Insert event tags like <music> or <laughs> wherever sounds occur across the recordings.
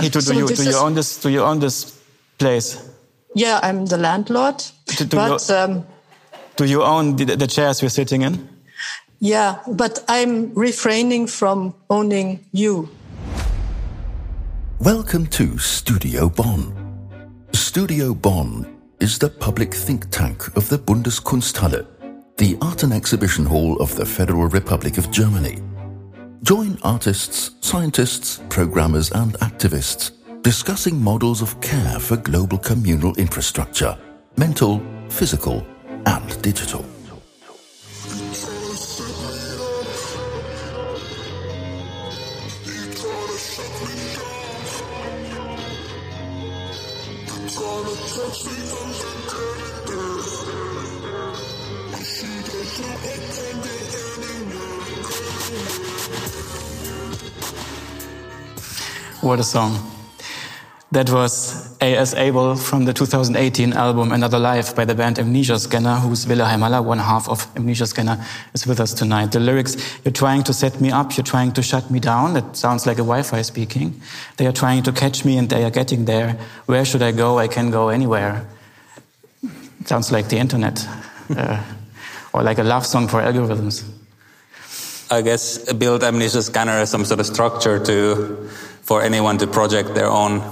Hey, do, so you, do you own this? Do you own this place? Yeah, I'm the landlord. Do, do but you, um, do you own the, the chairs we're sitting in? Yeah, but I'm refraining from owning you. Welcome to Studio Bonn. Studio Bonn is the public think tank of the Bundeskunsthalle, the art and exhibition hall of the Federal Republic of Germany. Join artists, scientists, programmers, and activists discussing models of care for global communal infrastructure mental, physical, and digital. What a song. That was A.S. Abel from the 2018 album Another Life by the band Amnesia Scanner, whose Ville Haimala, one half of Amnesia Scanner, is with us tonight. The lyrics, you're trying to set me up, you're trying to shut me down. That sounds like a Wi-Fi speaking. They are trying to catch me and they are getting there. Where should I go? I can go anywhere. sounds like the internet. uh, or like a love song for algorithms. I guess build Amnesia Scanner as some sort of structure to for anyone to project their own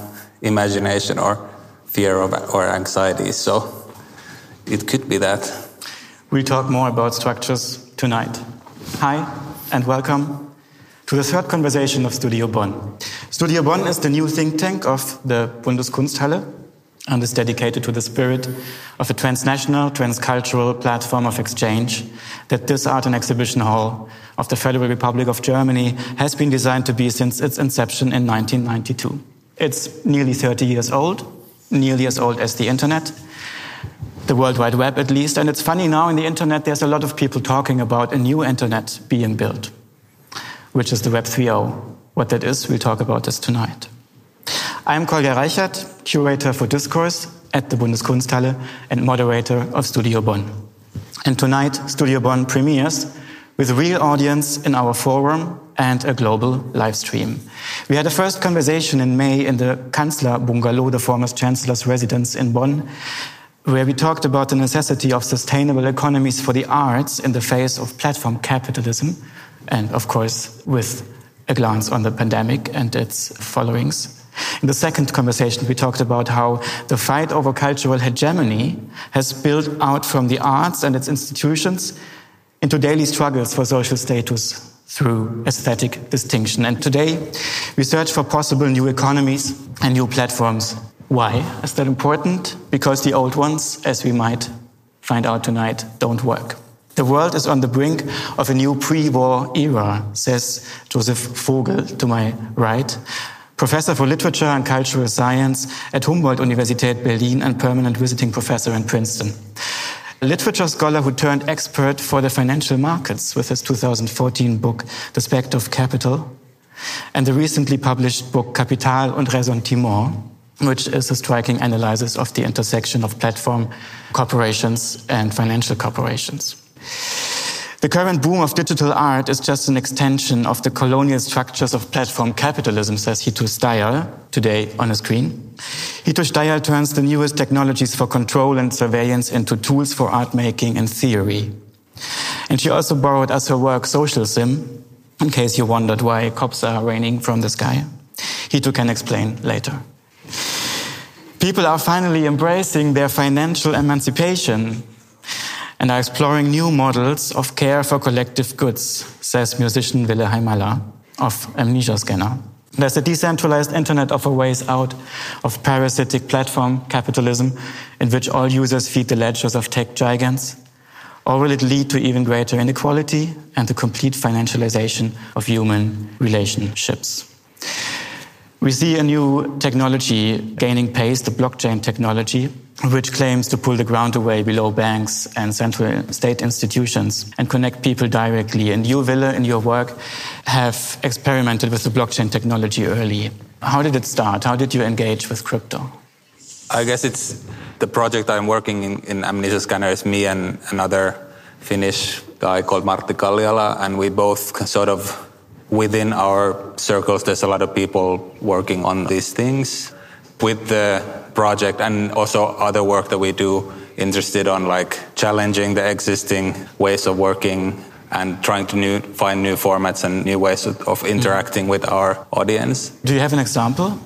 imagination or fear of, or anxiety. So it could be that. We'll talk more about structures tonight. Hi, and welcome to the third conversation of Studio Bonn. Studio Bonn is the new think tank of the Bundeskunsthalle and is dedicated to the spirit of a transnational, transcultural platform of exchange that this art and exhibition hall of the Federal Republic of Germany has been designed to be since its inception in 1992. It's nearly 30 years old, nearly as old as the internet, the World Wide Web at least. And it's funny now in the internet, there's a lot of people talking about a new internet being built, which is the Web 3.0. What that is, we'll talk about this tonight. I'm Kolja Reichert, curator for discourse at the Bundeskunsthalle and moderator of Studio Bonn. And tonight, Studio Bonn premieres with a real audience in our forum and a global live stream. We had a first conversation in May in the Kanzler Bungalow, the former chancellor's residence in Bonn, where we talked about the necessity of sustainable economies for the arts in the face of platform capitalism, and of course, with a glance on the pandemic and its followings. In the second conversation, we talked about how the fight over cultural hegemony has built out from the arts and its institutions into daily struggles for social status through aesthetic distinction. And today, we search for possible new economies and new platforms. Why is that important? Because the old ones, as we might find out tonight, don't work. The world is on the brink of a new pre-war era, says Joseph Vogl to my right, professor for literature and cultural science at Humboldt-Universität Berlin and permanent visiting professor in Princeton a literature scholar who turned expert for the financial markets with his 2014 book, The Spectre of Capital, and the recently published book, Kapital und Ressentiment, which is a striking analysis of the intersection of platform corporations and financial corporations. The current boom of digital art is just an extension of the colonial structures of platform capitalism, says Hito Steyerl today on a screen. Hito Steyerl turns the newest technologies for control and surveillance into tools for art making and theory. And she also borrowed as her work Social Sim, in case you wondered why cops are raining from the sky. Hito can explain later. People are finally embracing their financial emancipation and are exploring new models of care for collective goods, says musician Ville Haimala of Amnesia Scanner. There's a decentralized internet of a ways out of parasitic platform capitalism in which all users feed the ledgers of tech giants? Or will it lead to even greater inequality and the complete financialization of human relationships? We see a new technology gaining pace, the blockchain technology, which claims to pull the ground away below banks and central state institutions and connect people directly. And you, Ville, in your work, have experimented with the blockchain technology early. How did it start? How did you engage with crypto? I guess it's the project I'm working in, in Amnesia Scanner is me and another Finnish guy called Martti Kalliala, and we both sort of within our circles, there's a lot of people working on these things with the project and also other work that we do interested on like challenging the existing ways of working and trying to new, find new formats and new ways of, of interacting mm. with our audience. Do you have an example?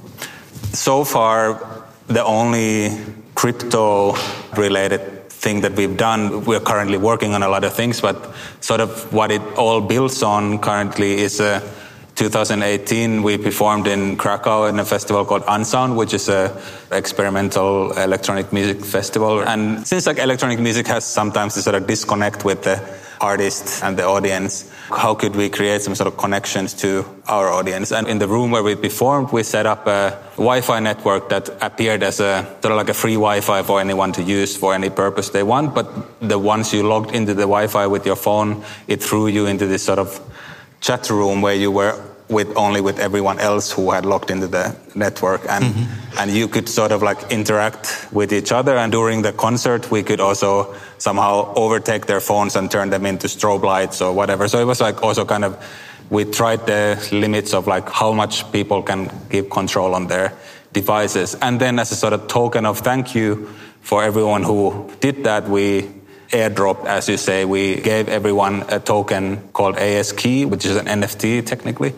So far, the only crypto related thing that we've done, we're currently working on a lot of things, but sort of what it all builds on currently is uh, a 2018 we performed in Krakow in a festival called Unsound, which is a experimental electronic music festival. And since like electronic music has sometimes this sort of disconnect with the artist and the audience, how could we create some sort of connections to our audience? And in the room where we performed, we set up a Wi-Fi network that appeared as a sort of like a free Wi-Fi for anyone to use for any purpose they want. But the once you logged into the Wi-Fi with your phone, it threw you into this sort of chat room where you were with only with everyone else who had logged into the network. And mm-hmm. and you could sort of like interact with each other. And during the concert we could also somehow overtake their phones and turn them into strobe lights or whatever. So it was like also kind of we tried the limits of like how much people can give control on their devices. And then as a sort of token of thank you for everyone who did that we airdrop, as you say. We gave everyone a token called ASKey, which is an NFT technically.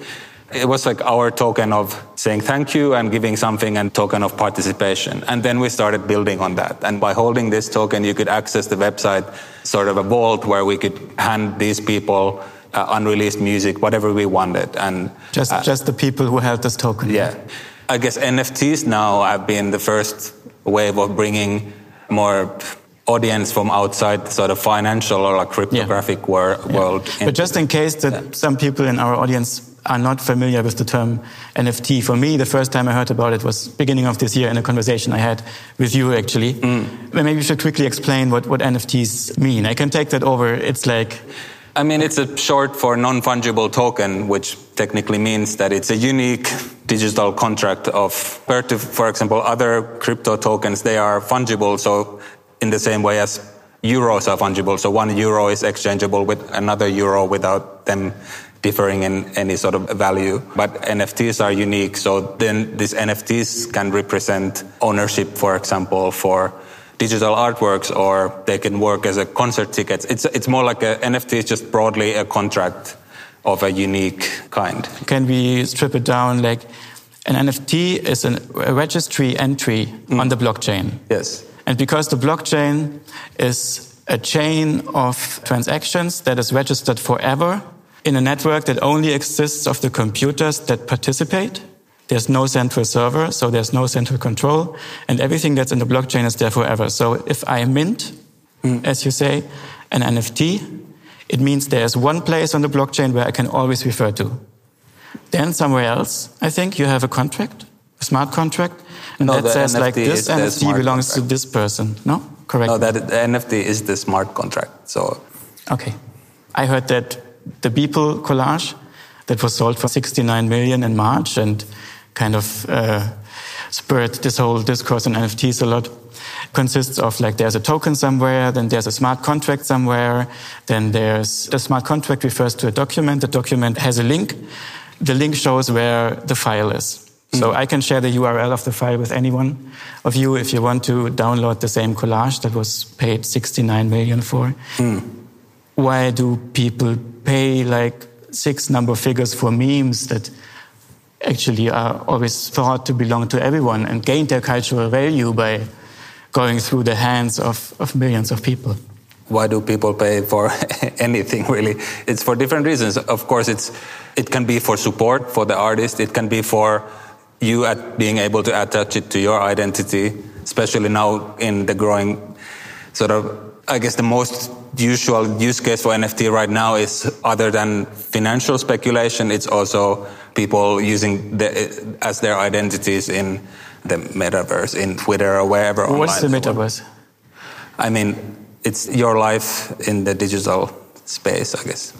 It was like our token of saying thank you and giving something and token of participation. And then we started building on that. And by holding this token, you could access the website, sort of a vault where we could hand these people uh, unreleased music, whatever we wanted. And just, uh, just the people who held this token. Yeah. I guess NFTs now have been the first wave of bringing more audience from outside sort of financial or like cryptographic yeah. wor- yeah. world. But just in case that yeah. some people in our audience are not familiar with the term NFT, for me, the first time I heard about it was beginning of this year in a conversation I had with you actually. Mm. Maybe you should quickly explain what, what NFTs mean. I can take that over. It's like I mean, it's a short for non-fungible token, which technically means that it's a unique digital contract of, for example, other crypto tokens, they are fungible. So in the same way as euros are fungible. So one euro is exchangeable with another euro without them differing in any sort of value. But NFTs are unique. So then these NFTs can represent ownership, for example, for digital artworks, or they can work as a concert tickets. It's, it's more like an NFT is just broadly a contract of a unique kind. Can we strip it down like an NFT is an, a registry entry mm. on the blockchain? Yes. And because the blockchain is a chain of transactions that is registered forever in a network that only exists of the computers that participate, there's no central server, so there's no central control, and everything that's in the blockchain is there forever. So if I mint, mm. as you say, an NFT, it means there's one place on the blockchain where I can always refer to. Then somewhere else, I think you have a contract, smart contract, and no, that says NFT like this NFT belongs contract. to this person. No, correct. No, that the NFT is the smart contract. So, okay, I heard that the Beeple collage that was sold for 69 million in March and kind of uh, spurred this whole discourse on NFTs a lot consists of like there's a token somewhere, then there's a smart contract somewhere, then there's the smart contract refers to a document. The document has a link. The link shows where the file is. So mm. I can share the URL of the file with anyone of you if you want to download the same collage that was paid 69 million for. Mm. Why do people pay like six number figures for memes that actually are always thought to belong to everyone and gain their cultural value by going through the hands of, of millions of people? Why do people pay for <laughs> anything really? It's for different reasons. Of course, it's, it can be for support for the artist. It can be for you at being able to attach it to your identity, especially now in the growing sort of, I guess the most usual use case for NFT right now is other than financial speculation, it's also people using the, as their identities in the metaverse, in Twitter or wherever. What's the metaverse? I mean, it's your life in the digital space, I guess.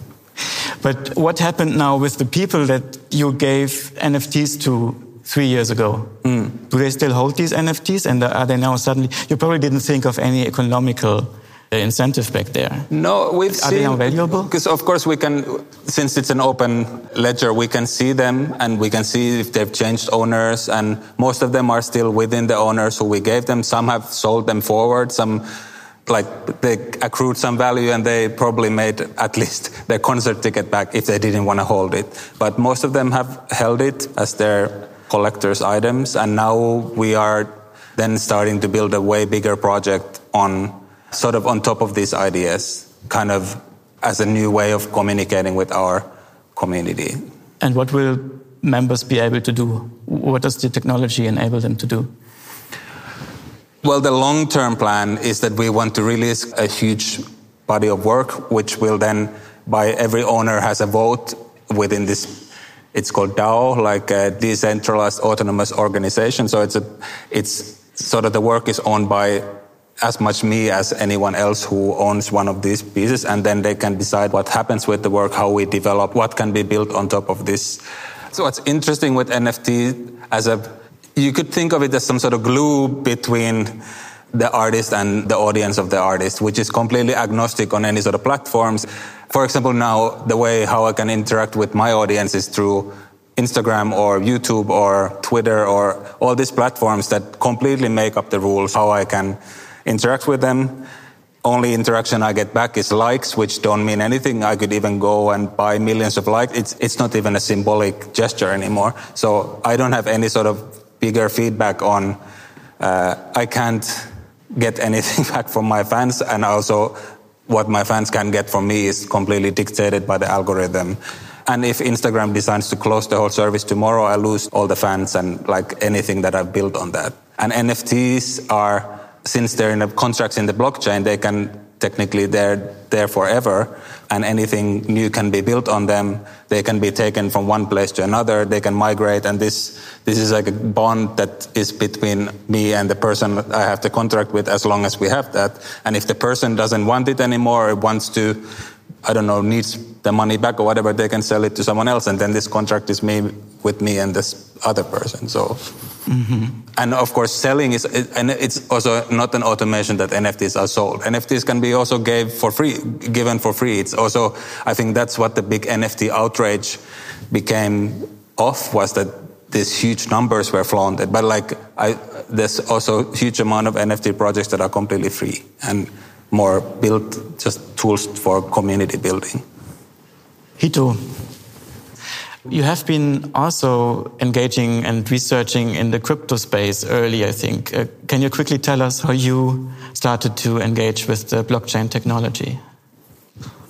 But what happened now with the people that you gave NFTs to three years ago. Mm. Do they still hold these NFTs? And are they now suddenly, you probably didn't think of any economical incentive back there? No, we've Are seen. they now valuable? Because of course we can, since it's an open ledger, we can see them and we can see if they've changed owners, and most of them are still within the owners who we gave them. Some have sold them forward. Some like they accrued some value and they probably made at least their concert ticket back if they didn't want to hold it. But most of them have held it as their collector's items, and now we are then starting to build a way bigger project on sort of on top of these ideas, kind of as a new way of communicating with our community. And what will members be able to do? What does the technology enable them to do? Well, the long term plan is that we want to release a huge body of work, which will then, by every owner has a vote within this. It's called DAO, like a decentralized autonomous organization. So it's a, it's sort of the work is owned by as much me as anyone else who owns one of these pieces, and then they can decide what happens with the work, how we develop, what can be built on top of this. So what's interesting with NFT as a you could think of it as some sort of glue between the artist and the audience of the artist, which is completely agnostic on any sort of platforms. For example, now the way how I can interact with my audience is through Instagram or YouTube or Twitter or all these platforms that completely make up the rules how I can interact with them. Only interaction I get back is likes, which don't mean anything. I could even go and buy millions of likes. It's, it's not even a symbolic gesture anymore. So I don't have any sort of bigger feedback on uh, I can't get anything <laughs> back from my fans, and also what my fans can get from me is completely dictated by the algorithm. And if Instagram decides to close the whole service tomorrow, I lose all the fans and like anything that I've built on that. And NFTs are, since they're in the contracts in the blockchain, they can technically they're there forever and anything new can be built on them. They can be taken from one place to another. They can migrate. And this this is like a bond that is between me and the person i have the contract with as long as we have that. And if the person doesn't want it anymore wants to i don't know needs the money back or whatever they can sell it to someone else and then this contract is me with me and this other person so Mm-hmm. And of course, selling is, and it's also not an automation that NFTs are sold. NFTs can be also gave for free, given for free. It's also, I think that's what the big NFT outrage became off was that these huge numbers were flaunted. But like, I, there's also huge amount of NFT projects that are completely free and more built just tools for community building. Hito, you have been also engaging and researching in the crypto space early, I think. Uh, can you quickly tell us how you started to engage with the blockchain technology?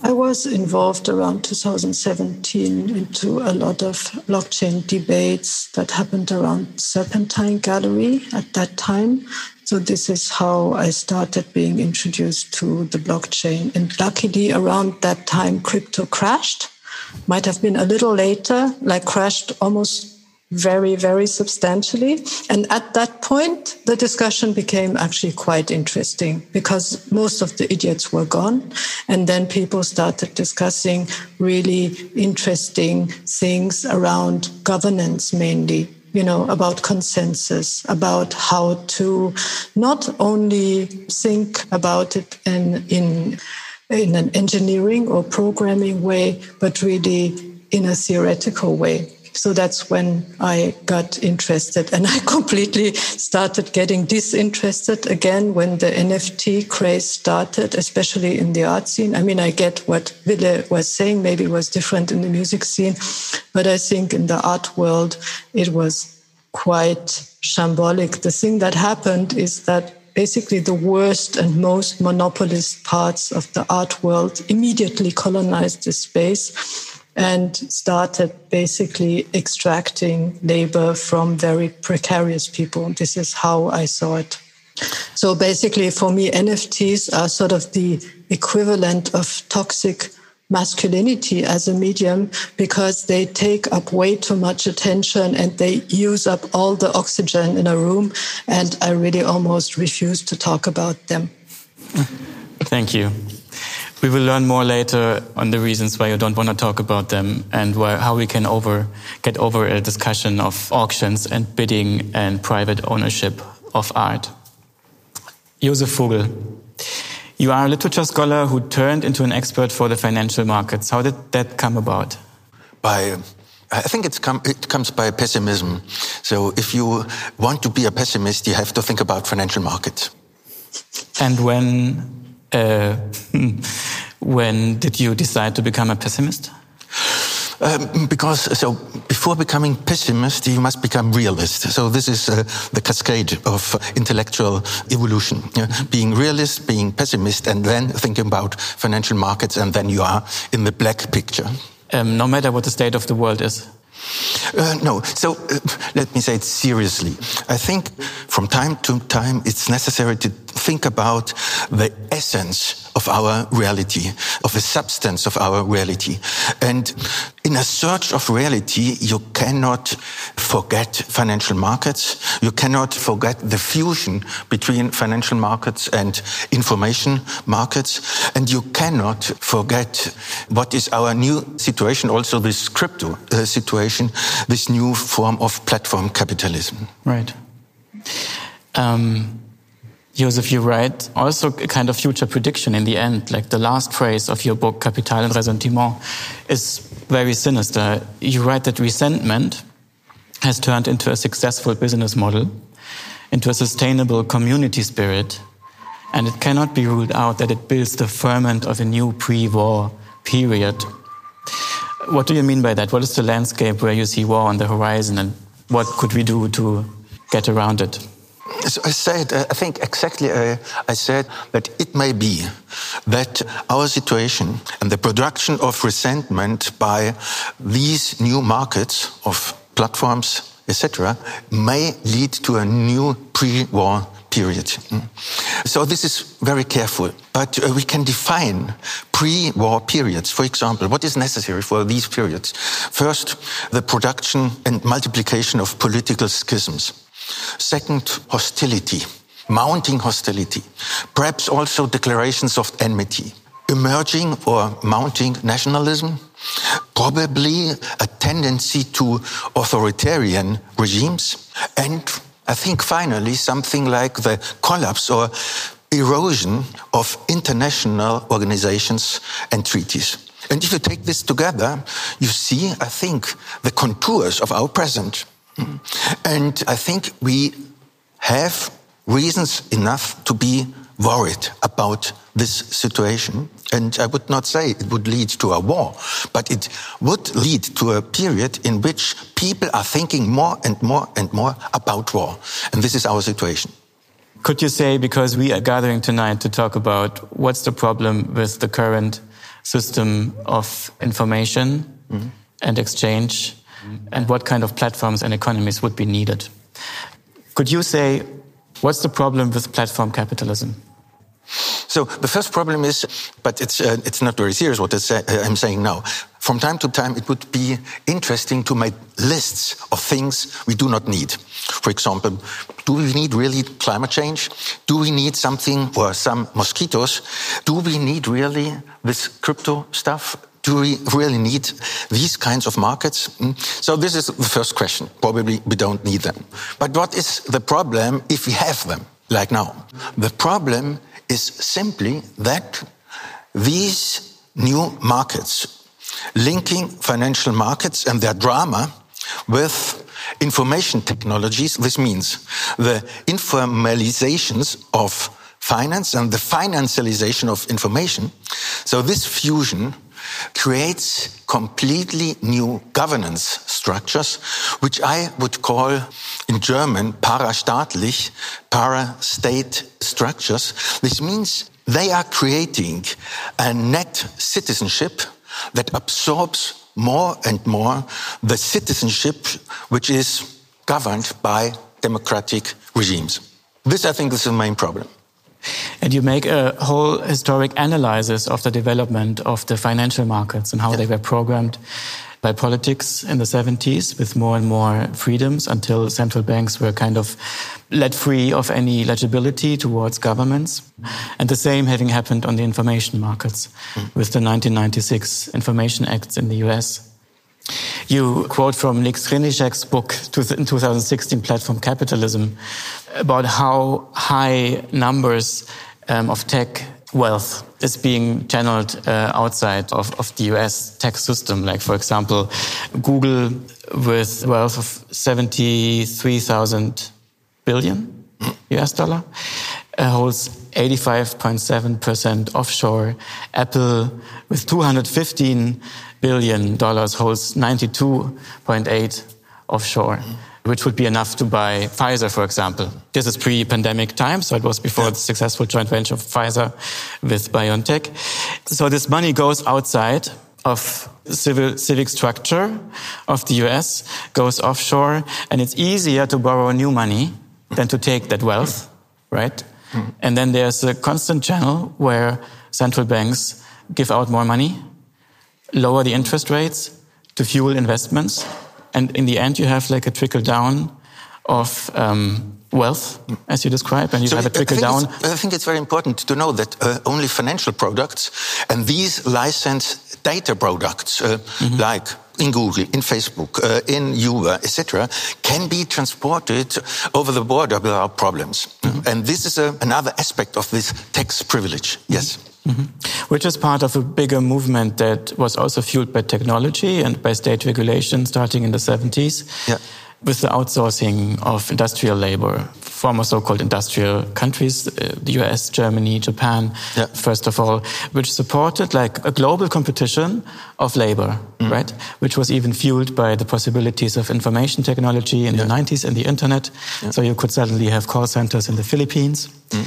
I was involved around 2017 into a lot of blockchain debates that happened around Serpentine Gallery at that time. So this is how I started being introduced to the blockchain. And luckily around that time, crypto crashed might have been a little later, like crashed almost very, very substantially. And at that point, the discussion became actually quite interesting because most of the idiots were gone. And then people started discussing really interesting things around governance mainly. You know, about consensus, about how to not only think about it in, in in an engineering or programming way, but really in a theoretical way. So that's when I got interested and I <laughs> completely started getting disinterested again when the NFT craze started, especially in the art scene. I mean, I get what Ville was saying, maybe it was different in the music scene, but I think in the art world, it was quite shambolic. The thing that happened is that basically the worst and most monopolist parts of the art world immediately colonized this space and started basically extracting labor from very precarious people. This is how I saw it. So basically, for me, NFTs are sort of the equivalent of toxic masculinity as a medium because they take up way too much attention and they use up all the oxygen in a room. And I really almost refuse to talk about them. Thank you. We will learn more later on the reasons why you don't want to talk about them and why, how we can over, get over a discussion of auctions and bidding and private ownership of art. Josef Vogl, You are a literature scholar who turned into an expert for the financial markets. How did that come about? By I think come, it comes by pessimism. So if you want to be a pessimist, you have to think about financial markets. And when, uh, <laughs> when did you decide to become a pessimist? Um, because so before becoming pessimist, you must become realist. So this is uh, the cascade of uh, intellectual evolution: being realist, being pessimist, and then thinking about financial markets, and then you are in the black picture. Um, no matter what the state of the world is. Uh, no. So uh, let me say it seriously. I think from time to time it's necessary to think about the essence of our reality, of the substance of our reality. And in a search of reality, you cannot forget financial markets. You cannot forget the fusion between financial markets and information markets. And you cannot forget what is our new situation, also this crypto uh, situation, this new form of platform capitalism. Right. Um, Joseph, you write also a kind of future prediction in the end, like the last phrase of your book, Capital and Ressentiment, is very sinister. You write that resentment has turned into a successful business model, into a sustainable community spirit, and it cannot be ruled out that it builds the ferment of a new pre-war period. What do you mean by that? What is the landscape where you see war on the horizon, and what could we do to get around it? I said, uh, I think exactly, uh, I said that it may be that our situation and the production of resentment by these new markets of platforms, etc., may lead to a new pre-war period. Mm. So this is very careful, but uh, we can define pre-war periods. For example, what is necessary for these periods? First, the production and multiplication of political schisms. Second, hostility, mounting hostility, perhaps also declarations of enmity, emerging or mounting nationalism, probably a tendency to authoritarian regimes, and I think finally something like the collapse or erosion of international organizations and treaties. And if you take this together, you see, I think, the contours of our present. And I think we have reasons enough to be worried about this situation. And I would not say it would lead to a war, but it would lead to a period in which people are thinking more and more and more about war. And this is our situation. Could you say, because we are gathering tonight to talk about what's the problem with the current system of information mm -hmm. and exchange, and what kind of platforms and economies would be needed. Could you say, what's the problem with platform capitalism? So the first problem is, but it's uh, it's not very serious what uh, I'm saying now. From time to time, it would be interesting to make lists of things we do not need. For example, do we need really climate change? Do we need something or some mosquitoes? Do we need really this crypto stuff? Do we really need these kinds of markets? Hmm? So this is the first question. Probably we don't need them. But what is the problem if we have them, like now? The problem is simply that these new markets, linking financial markets and their drama with information technologies, this means the informalizations of finance and the financialization of information. So this fusion creates completely new governance structures, which I would call in German parastaatlich, para-state structures. This means they are creating a net citizenship that absorbs more and more the citizenship which is governed by democratic regimes. This, I think, is the main problem. And you make a whole historic analysis of the development of the financial markets and how they were programmed by politics in the 70s with more and more freedoms until central banks were kind of let free of any legibility towards governments. And the same having happened on the information markets mm. with the 1996 Information Acts in the US. You quote from Nick Srnicek's book in 2016, Platform Capitalism, about how high numbers um, of tech wealth is being channeled uh, outside of, of the US tech system. Like, for example, Google with wealth of 73,000 billion US dollar Uh, holds 85.7% offshore. Apple with 215 billion dollars holds 92.8 offshore which would be enough to buy Pfizer, for example. This is pre-pandemic time, so it was before yeah. the successful joint venture of Pfizer with BioNTech. So this money goes outside of civil civic structure of the US, goes offshore, and it's easier to borrow new money than to take that wealth, right? Mm. And then there's a constant channel where central banks give out more money, lower the interest rates to fuel investments, and in the end, you have like a trickle down of um, wealth, as you describe, and you so have a trickle I down. I think it's very important to know that uh, only financial products and these licensed data products, uh, mm -hmm. like in Google, in Facebook, uh, in Uber, etc., can be transported over the border without problems. Mm -hmm. And this is a, another aspect of this tax privilege. Yes. Mm -hmm. Which is part of a bigger movement that was also fueled by technology and by state regulation starting in the 70s. Yeah with the outsourcing of industrial labor, former so-called industrial countries, uh, the US, Germany, Japan, yeah. first of all, which supported like a global competition of labor, mm. right? Which was even fueled by the possibilities of information technology in yeah. the 90s and the internet. Yeah. So you could suddenly have call centers in the Philippines. Mm.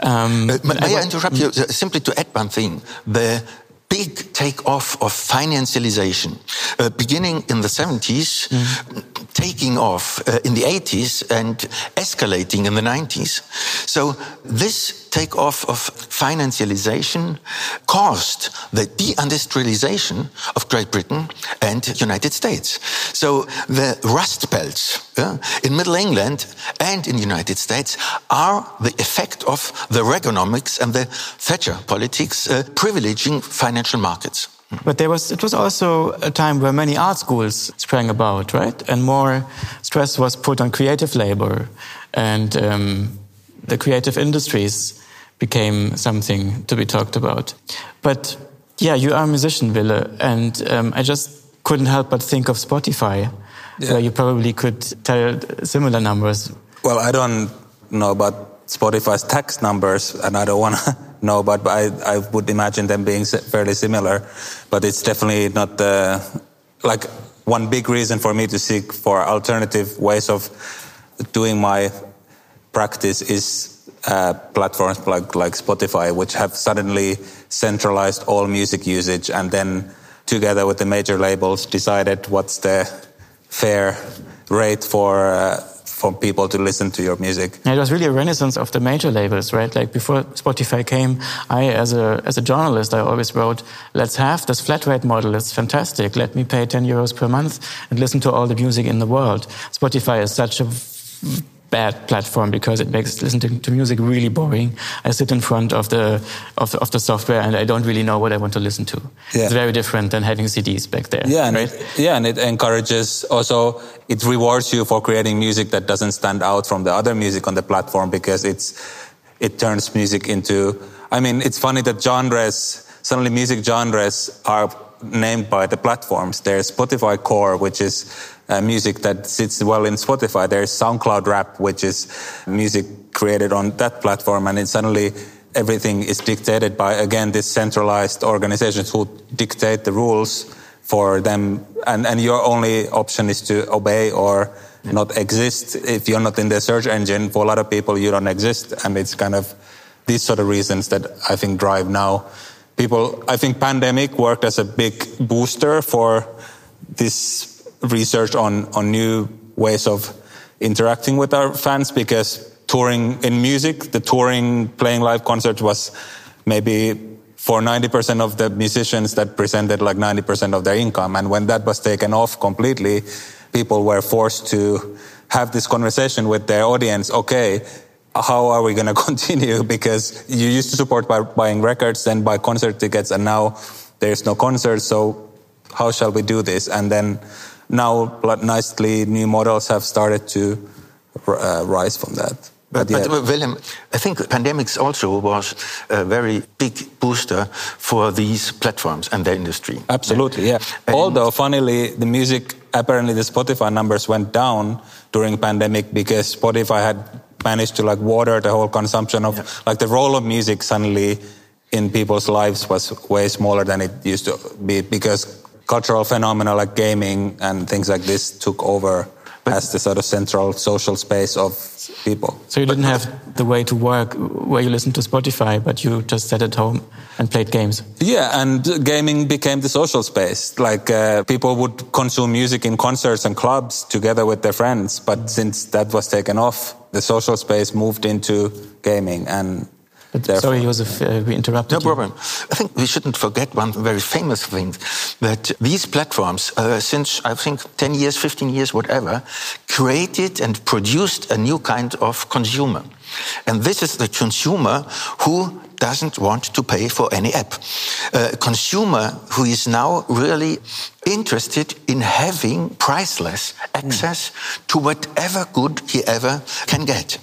Um, uh, may I interrupt you mm. simply to add one thing? The big takeoff of financialization, uh, beginning in the 70s, mm. taking off uh, in the 80s, and escalating in the 90s. So this takeoff of financialization caused the deindustrialization of Great Britain and United States. So the Rust Belts uh, in Middle England and in United States are the effect of the Reaganomics and the Thatcher politics uh, privileging financial markets. But there was, it was also a time where many art schools sprang about, right? And more stress was put on creative labor and um, the creative industries became something to be talked about. But yeah, you are a musician, Ville, and um, I just couldn't help but think of Spotify, yeah. where you probably could tell similar numbers. Well, I don't know about Spotify's tax numbers, and I don't want to <laughs> know, but I, I would imagine them being fairly similar. But it's definitely not the like one big reason for me to seek for alternative ways of doing my practice is uh, platforms like, like Spotify, which have suddenly centralized all music usage and then together with the major labels decided what's the fair rate for uh, for people to listen to your music. it was really a renaissance of the major labels, right? Like before Spotify came, I, as a, as a journalist, I always wrote, let's have this flat rate model. It's fantastic. Let me pay 10 euros per month and listen to all the music in the world. Spotify is such a bad platform because it makes listening to music really boring. I sit in front of the of, of the software and I don't really know what I want to listen to. Yeah. It's very different than having CDs back there. Yeah, right? it, yeah, and it encourages also it rewards you for creating music that doesn't stand out from the other music on the platform because it's it turns music into. I mean, it's funny that genres suddenly music genres are named by the platforms. There's Spotify Core, which is uh, music that sits well in Spotify. There's SoundCloud Rap, which is music created on that platform, and it suddenly everything is dictated by again these centralized organizations who dictate the rules for them, and, and your only option is to obey or not exist. If you're not in the search engine, for a lot of people, you don't exist, and it's kind of these sort of reasons that I think drive now people, I think pandemic worked as a big booster for this research on, on new ways of interacting with our fans because touring in music, the touring playing live concert was maybe for 90% of the musicians that presented like 90% of their income. And when that was taken off completely, people were forced to have this conversation with their audience. Okay, how are we going <laughs> to continue? Because you used to support by buying records and buy concert tickets, and now there's no concert. So how shall we do this? And then now, nicely, new models have started to uh, rise from that. But, but, but William, I think pandemics also was a very big booster for these platforms and the industry. Absolutely, yeah. And Although, funnily, the music apparently the Spotify numbers went down during pandemic because Spotify had managed to like water the whole consumption of yeah. like the role of music suddenly in people's lives was way smaller than it used to be because cultural phenomena like gaming and things like this took over but, as the sort of central social space of people. So you didn't have the way to work where you listened to Spotify, but you just sat at home and played games. Yeah, and gaming became the social space. Like uh, people would consume music in concerts and clubs together with their friends, but since that was taken off, the social space moved into gaming and but sorry, Josef, uh, we interrupted. No you. problem. I think we shouldn't forget one very famous thing that these platforms, uh, since I think 10 years, 15 years, whatever, created and produced a new kind of consumer. And this is the consumer who doesn't want to pay for any app. A consumer who is now really interested in having priceless access mm. to whatever good he ever can get.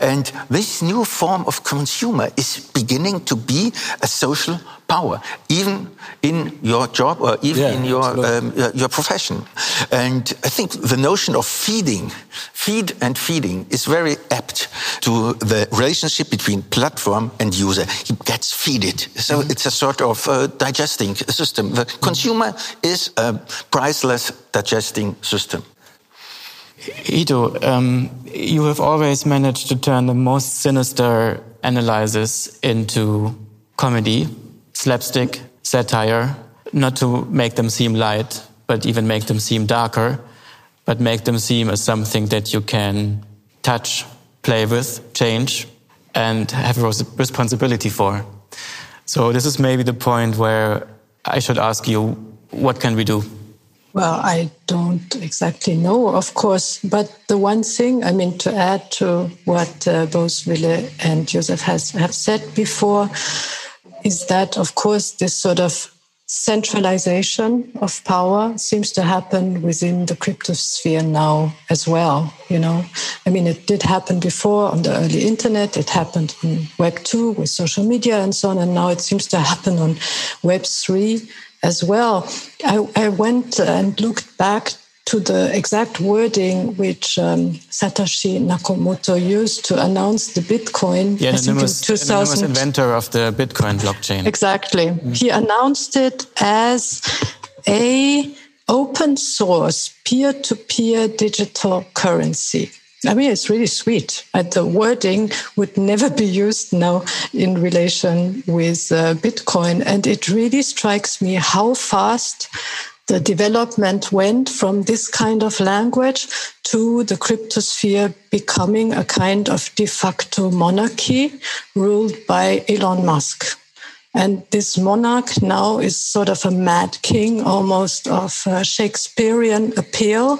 And this new form of consumer is beginning to be a social power, even in your job or even yeah, in your um, your profession. And I think the notion of feeding, feed and feeding, is very apt to the relationship between platform and user. He gets feeded, so mm -hmm. it's a sort of uh, digesting system. The consumer is a priceless digesting system. Hito, um, you have always managed to turn the most sinister analysis into comedy, slapstick, satire, not to make them seem light, but even make them seem darker, but make them seem as something that you can touch, play with, change, and have a responsibility for. So this is maybe the point where I should ask you, what can we do? Well, I don't exactly know, of course. But the one thing, I mean, to add to what uh, both Ville and Joseph has have said before, is that, of course, this sort of centralization of power seems to happen within the cryptosphere now as well. You know, I mean, it did happen before on the early internet. It happened in Web two with social media and so on, and now it seems to happen on Web three as well. I, I went and looked back to the exact wording which um, Satoshi Nakamoto used to announce the Bitcoin. Yeah, anonymous, 2000. inventor of the Bitcoin blockchain. Exactly. Mm. He announced it as a open source peer-to-peer digital currency. I mean, it's really sweet. the wording would never be used now in relation with uh, Bitcoin. And it really strikes me how fast the development went from this kind of language to the cryptosphere becoming a kind of de facto monarchy ruled by Elon Musk. And this monarch now is sort of a mad king, almost of uh, Shakespearean appeal,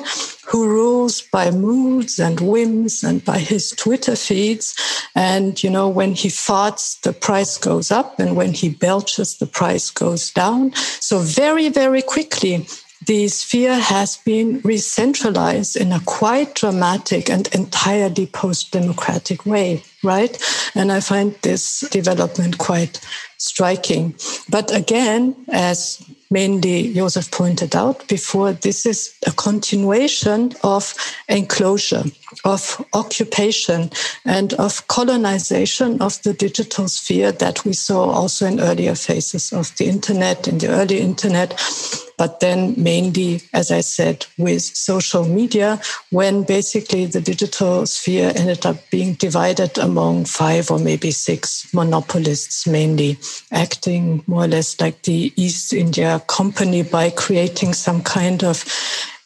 who rules by moods and whims and by his Twitter feeds. And, you know, when he farts, the price goes up. And when he belches, the price goes down. So very, very quickly, the sphere has been re-centralized in a quite dramatic and entirely post-democratic way, right? And I find this development quite striking. But again, as mainly Joseph pointed out before, this is a continuation of enclosure, of occupation, and of colonization of the digital sphere that we saw also in earlier phases of the internet, in the early internet but then mainly, as I said, with social media, when basically the digital sphere ended up being divided among five or maybe six monopolists, mainly acting more or less like the East India Company by creating some kind of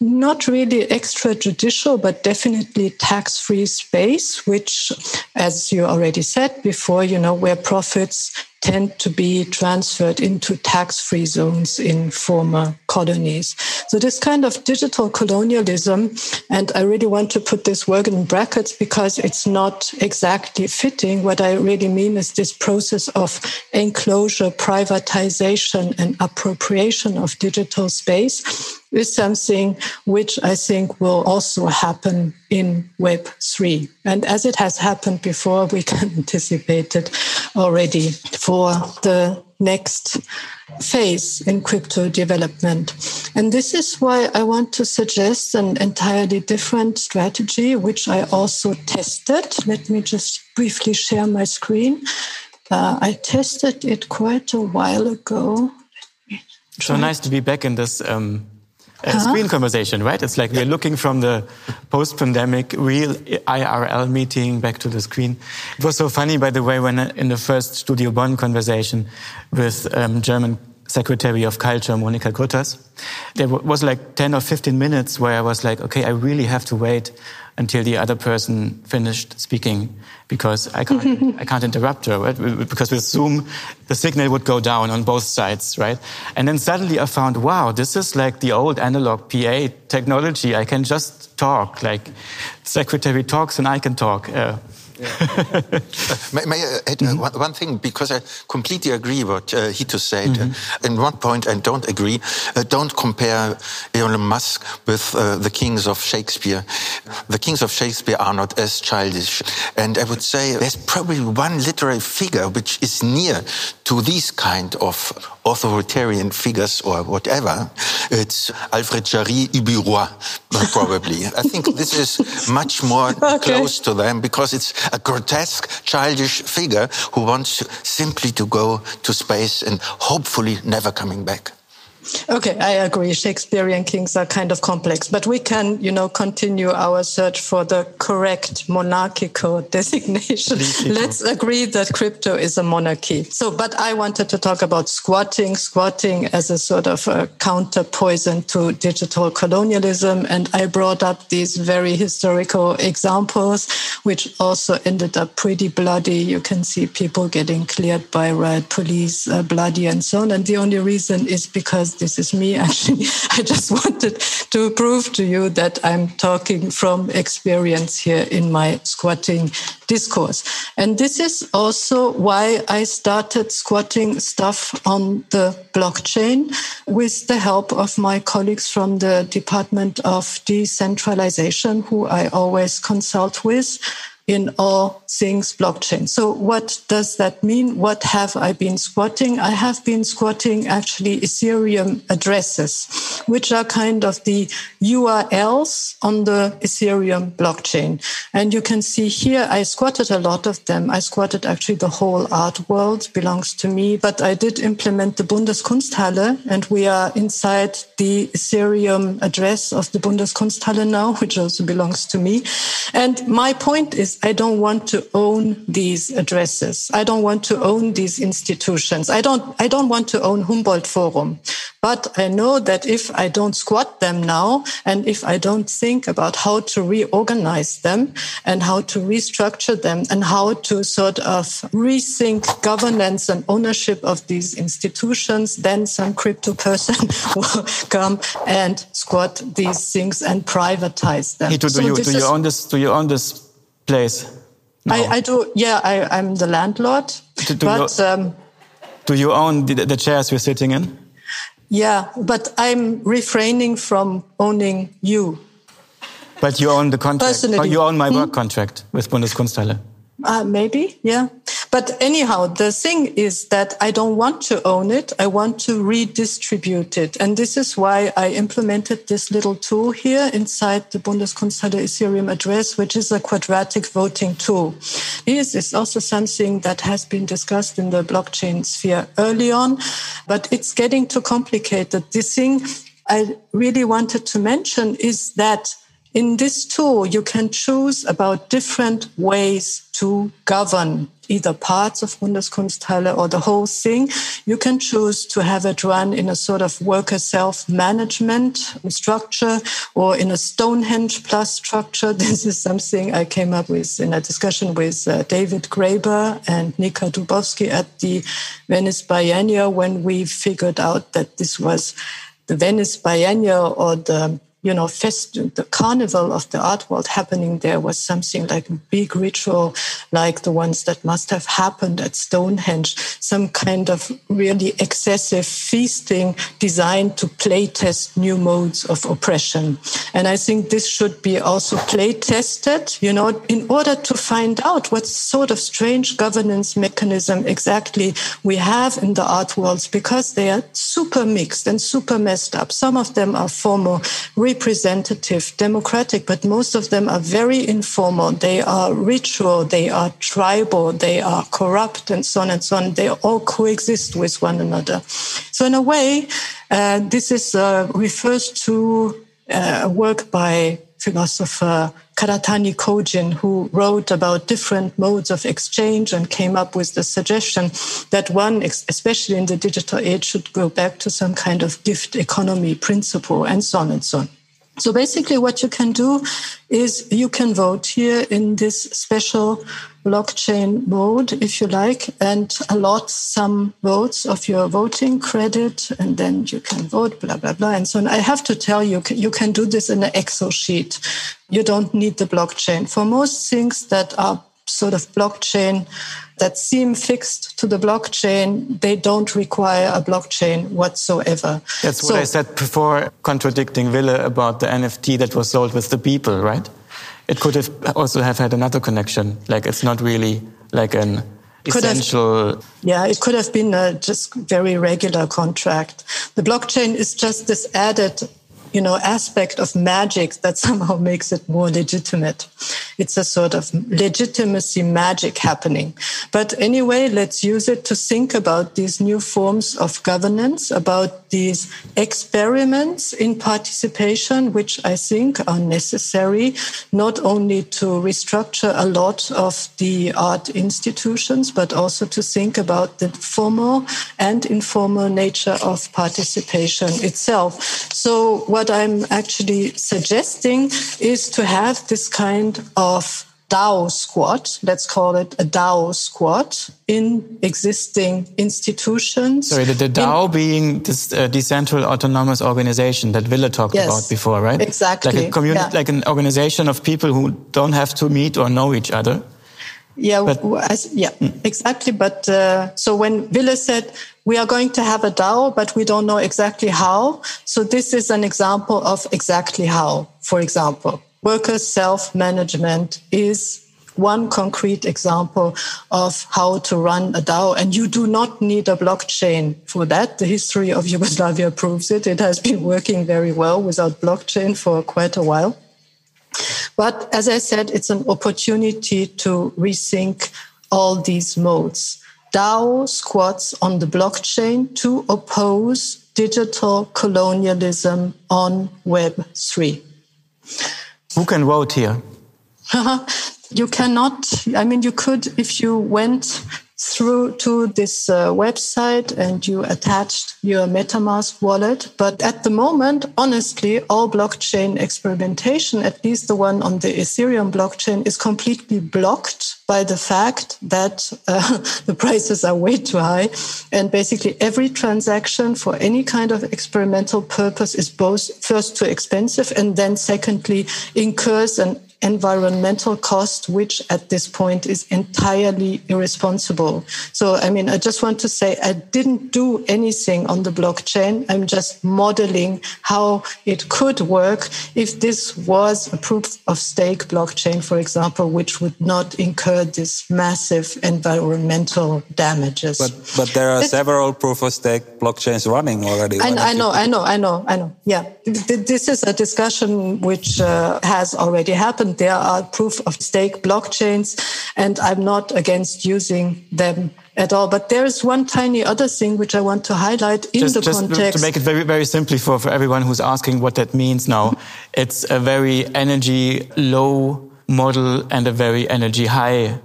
not really extrajudicial, but definitely tax free space, which, as you already said before, you know, where profits tend to be transferred into tax free zones in former colonies. So, this kind of digital colonialism, and I really want to put this word in brackets because it's not exactly fitting. What I really mean is this process of enclosure, privatization, and appropriation of digital space is something which I think will also happen in Web 3. And as it has happened before, we can <laughs> anticipate it already for the next phase in crypto development. And this is why I want to suggest an entirely different strategy, which I also tested. Let me just briefly share my screen. Uh, I tested it quite a while ago. So nice to be back in this um, huh? screen conversation, right? It's like we're looking from the post-pandemic real IRL meeting back to the screen. It was so funny, by the way, when uh, in the first Studio Bonn conversation with um, German Secretary of Culture, Monika Grütters, there was like 10 or 15 minutes where I was like, okay, I really have to wait until the other person finished speaking because I can't, <laughs> I can't interrupt her, right? Because with Zoom, the signal would go down on both sides, right? And then suddenly I found, wow, this is like the old analog PA technology. I can just talk, like secretary talks and I can talk. Uh, <laughs> may, may, I add mm -hmm. one, one, thing? Because I completely agree what uh, Hito said. Mm -hmm. in one point, I don't agree. Uh, don't compare Elon Musk with uh, the kings of Shakespeare. The kings of Shakespeare are not as childish. And I would say there's probably one literary figure which is near to these kind of authoritarian figures or whatever. It's Alfred Jarry Ubu Roi, probably. I think this is much more <laughs> okay. close to them because it's a grotesque, childish figure who wants simply to go to space and hopefully never coming back. Okay, I agree. Shakespearean kings are kind of complex, but we can, you know, continue our search for the correct monarchical <laughs> designation. Let's agree that crypto is a monarchy. So, but I wanted to talk about squatting, squatting as a sort of a counter poison to digital colonialism. And I brought up these very historical examples, which also ended up pretty bloody. You can see people getting cleared by riot police, uh, bloody and so on. And the only reason is because this is me <laughs> actually. I just wanted to prove to you that I'm talking from experience here in my squatting discourse. And this is also why I started squatting stuff on the blockchain with the help of my colleagues from the Department of Decentralization, who I always consult with in all things blockchain. So what does that mean? What have I been squatting? I have been squatting actually Ethereum addresses, which are kind of the URLs on the Ethereum blockchain. And you can see here, I squatted a lot of them. I squatted actually the whole art world belongs to me, but I did implement the Bundeskunsthalle and we are inside the Ethereum address of the Bundeskunsthalle now, <laughs> which also belongs to me. And my point is I don't want to own these addresses. I don't want to own these institutions. I don't, I don't want to own Humboldt Forum. But I know that if I don't squat them now and if I don't think about how to reorganize them and how to restructure them and how to sort of rethink governance and ownership of these institutions, then some crypto person <laughs> will come and squat these things and privatize them. Hey, do, so you, do you own this? Do you own this place? No. I, I, do. Yeah, I, am the landlord. Do, do but you, um, do you own the, the chairs we're sitting in? Yeah, but I'm refraining from owning you. But you own the contract. Personally. Oh, you own my hmm? work contract with Bundeskunsthalle. Uh, maybe, yeah. But anyhow, the thing is that I don't want to own it. I want to redistribute it. And this is why I implemented this little tool here inside the Bundeskunsthalle Ethereum address, which is a quadratic voting tool. This is also something that has been discussed in the blockchain sphere early on, but it's getting too complicated. The thing I really wanted to mention is that in this tool, you can choose about different ways to govern either parts of Bundeskunsthalle or the whole thing. You can choose to have it run in a sort of worker self-management structure or in a Stonehenge plus structure. <laughs> This is something I came up with in a discussion with uh, David Graeber and Nika Dubrovsky at the Venice Biennial when we figured out that this was the Venice Biennial or the you know, fest, the carnival of the art world happening there was something like a big ritual, like the ones that must have happened at Stonehenge, some kind of really excessive feasting designed to play test new modes of oppression. And I think this should be also play tested, you know, in order to find out what sort of strange governance mechanism exactly we have in the art worlds because they are super mixed and super messed up. Some of them are formal representative, democratic, but most of them are very informal. They are ritual, they are tribal, they are corrupt, and so on and so on. They all coexist with one another. So, in a way, uh, this is uh, refers to uh, a work by philosopher Karatani Kojin, who wrote about different modes of exchange and came up with the suggestion that one, especially in the digital age, should go back to some kind of gift economy principle and so on and so on. So basically what you can do is you can vote here in this special blockchain mode, if you like, and allot some votes of your voting credit, and then you can vote, blah, blah, blah, and so on. I have to tell you, you can do this in an Excel sheet. You don't need the blockchain. For most things that are sort of blockchain that seem fixed to the blockchain, they don't require a blockchain whatsoever. That's what I said before, contradicting Ville about the NFT that was sold with the people, right? It could have also have had another connection. Like it's not really like an essential. Have, yeah, it could have been a just very regular contract. The blockchain is just this added you know, aspect of magic that somehow <laughs> makes it more legitimate. It's a sort of legitimacy magic happening. But anyway, let's use it to think about these new forms of governance, about these experiments in participation, which I think are necessary, not only to restructure a lot of the art institutions, but also to think about the formal and informal nature of participation itself. So what I'm actually suggesting is to have this kind of DAO squad, let's call it a DAO squad in existing institutions. Sorry, the, the DAO in, being this uh, decentral autonomous organization that Ville talked yes, about before, right? Exactly. Like a community, yeah. like an organization of people who don't have to meet or know each other. Yeah, but, as, yeah, mm. exactly. But uh, so when Ville said we are going to have a DAO, but we don't know exactly how. So this is an example of exactly how. For example, worker self-management is one concrete example of how to run a DAO. And you do not need a blockchain for that. The history of Yugoslavia proves it. It has been working very well without blockchain for quite a while. But as I said, it's an opportunity to rethink all these modes. DAO squats on the blockchain to oppose digital colonialism on Web3. Who can vote here? <laughs> you cannot, I mean, you could, if you went through to this uh, website and you attached your MetaMask wallet. But at the moment, honestly, all blockchain experimentation, at least the one on the Ethereum blockchain, is completely blocked by the fact that uh, <laughs> the prices are way too high. And basically every transaction for any kind of experimental purpose is both first too expensive and then secondly incurs an environmental cost, which at this point is entirely irresponsible. So, I mean, I just want to say I didn't do anything on the blockchain. I'm just modeling how it could work if this was a proof of stake blockchain, for example, which would not incur this massive environmental damages. But, but there are several proof of stake blockchains running already. I, I know, I know, I know, I know. Yeah. This is a discussion which uh, has already happened there are proof of stake blockchains, and I'm not against using them at all. But there is one tiny other thing which I want to highlight in just, the just context. To make it very, very simply for, for everyone who's asking what that means now, <laughs> it's a very energy low model and a very energy high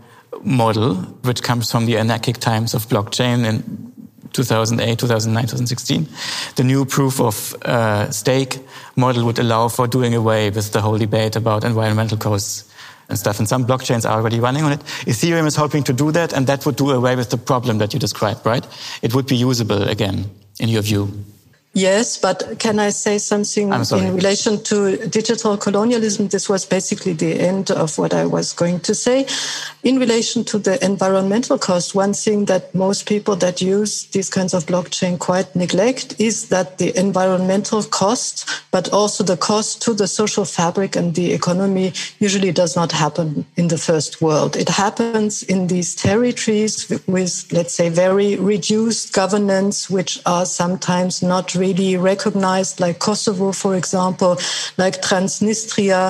model, which comes from the anarchic times of blockchain and 2008, 2009, 2016. The new proof of uh, stake model would allow for doing away with the whole debate about environmental costs and stuff. And some blockchains are already running on it. Ethereum is hoping to do that, and that would do away with the problem that you described, right? It would be usable again, in your view. Yes, but can I say something in relation to digital colonialism? This was basically the end of what I was going to say. In relation to the environmental cost, one thing that most people that use these kinds of blockchain quite neglect is that the environmental cost, but also the cost to the social fabric and the economy usually does not happen in the first world. It happens in these territories with, let's say, very reduced governance, which are sometimes not really recognized, like Kosovo, for example, like Transnistria,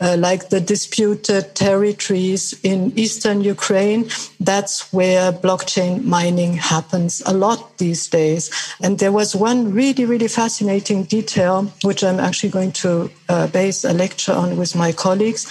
uh, like the disputed territories in eastern Ukraine. That's where blockchain mining happens a lot these days. And there was one really, really fascinating detail, which I'm actually going to uh, base a lecture on with my colleagues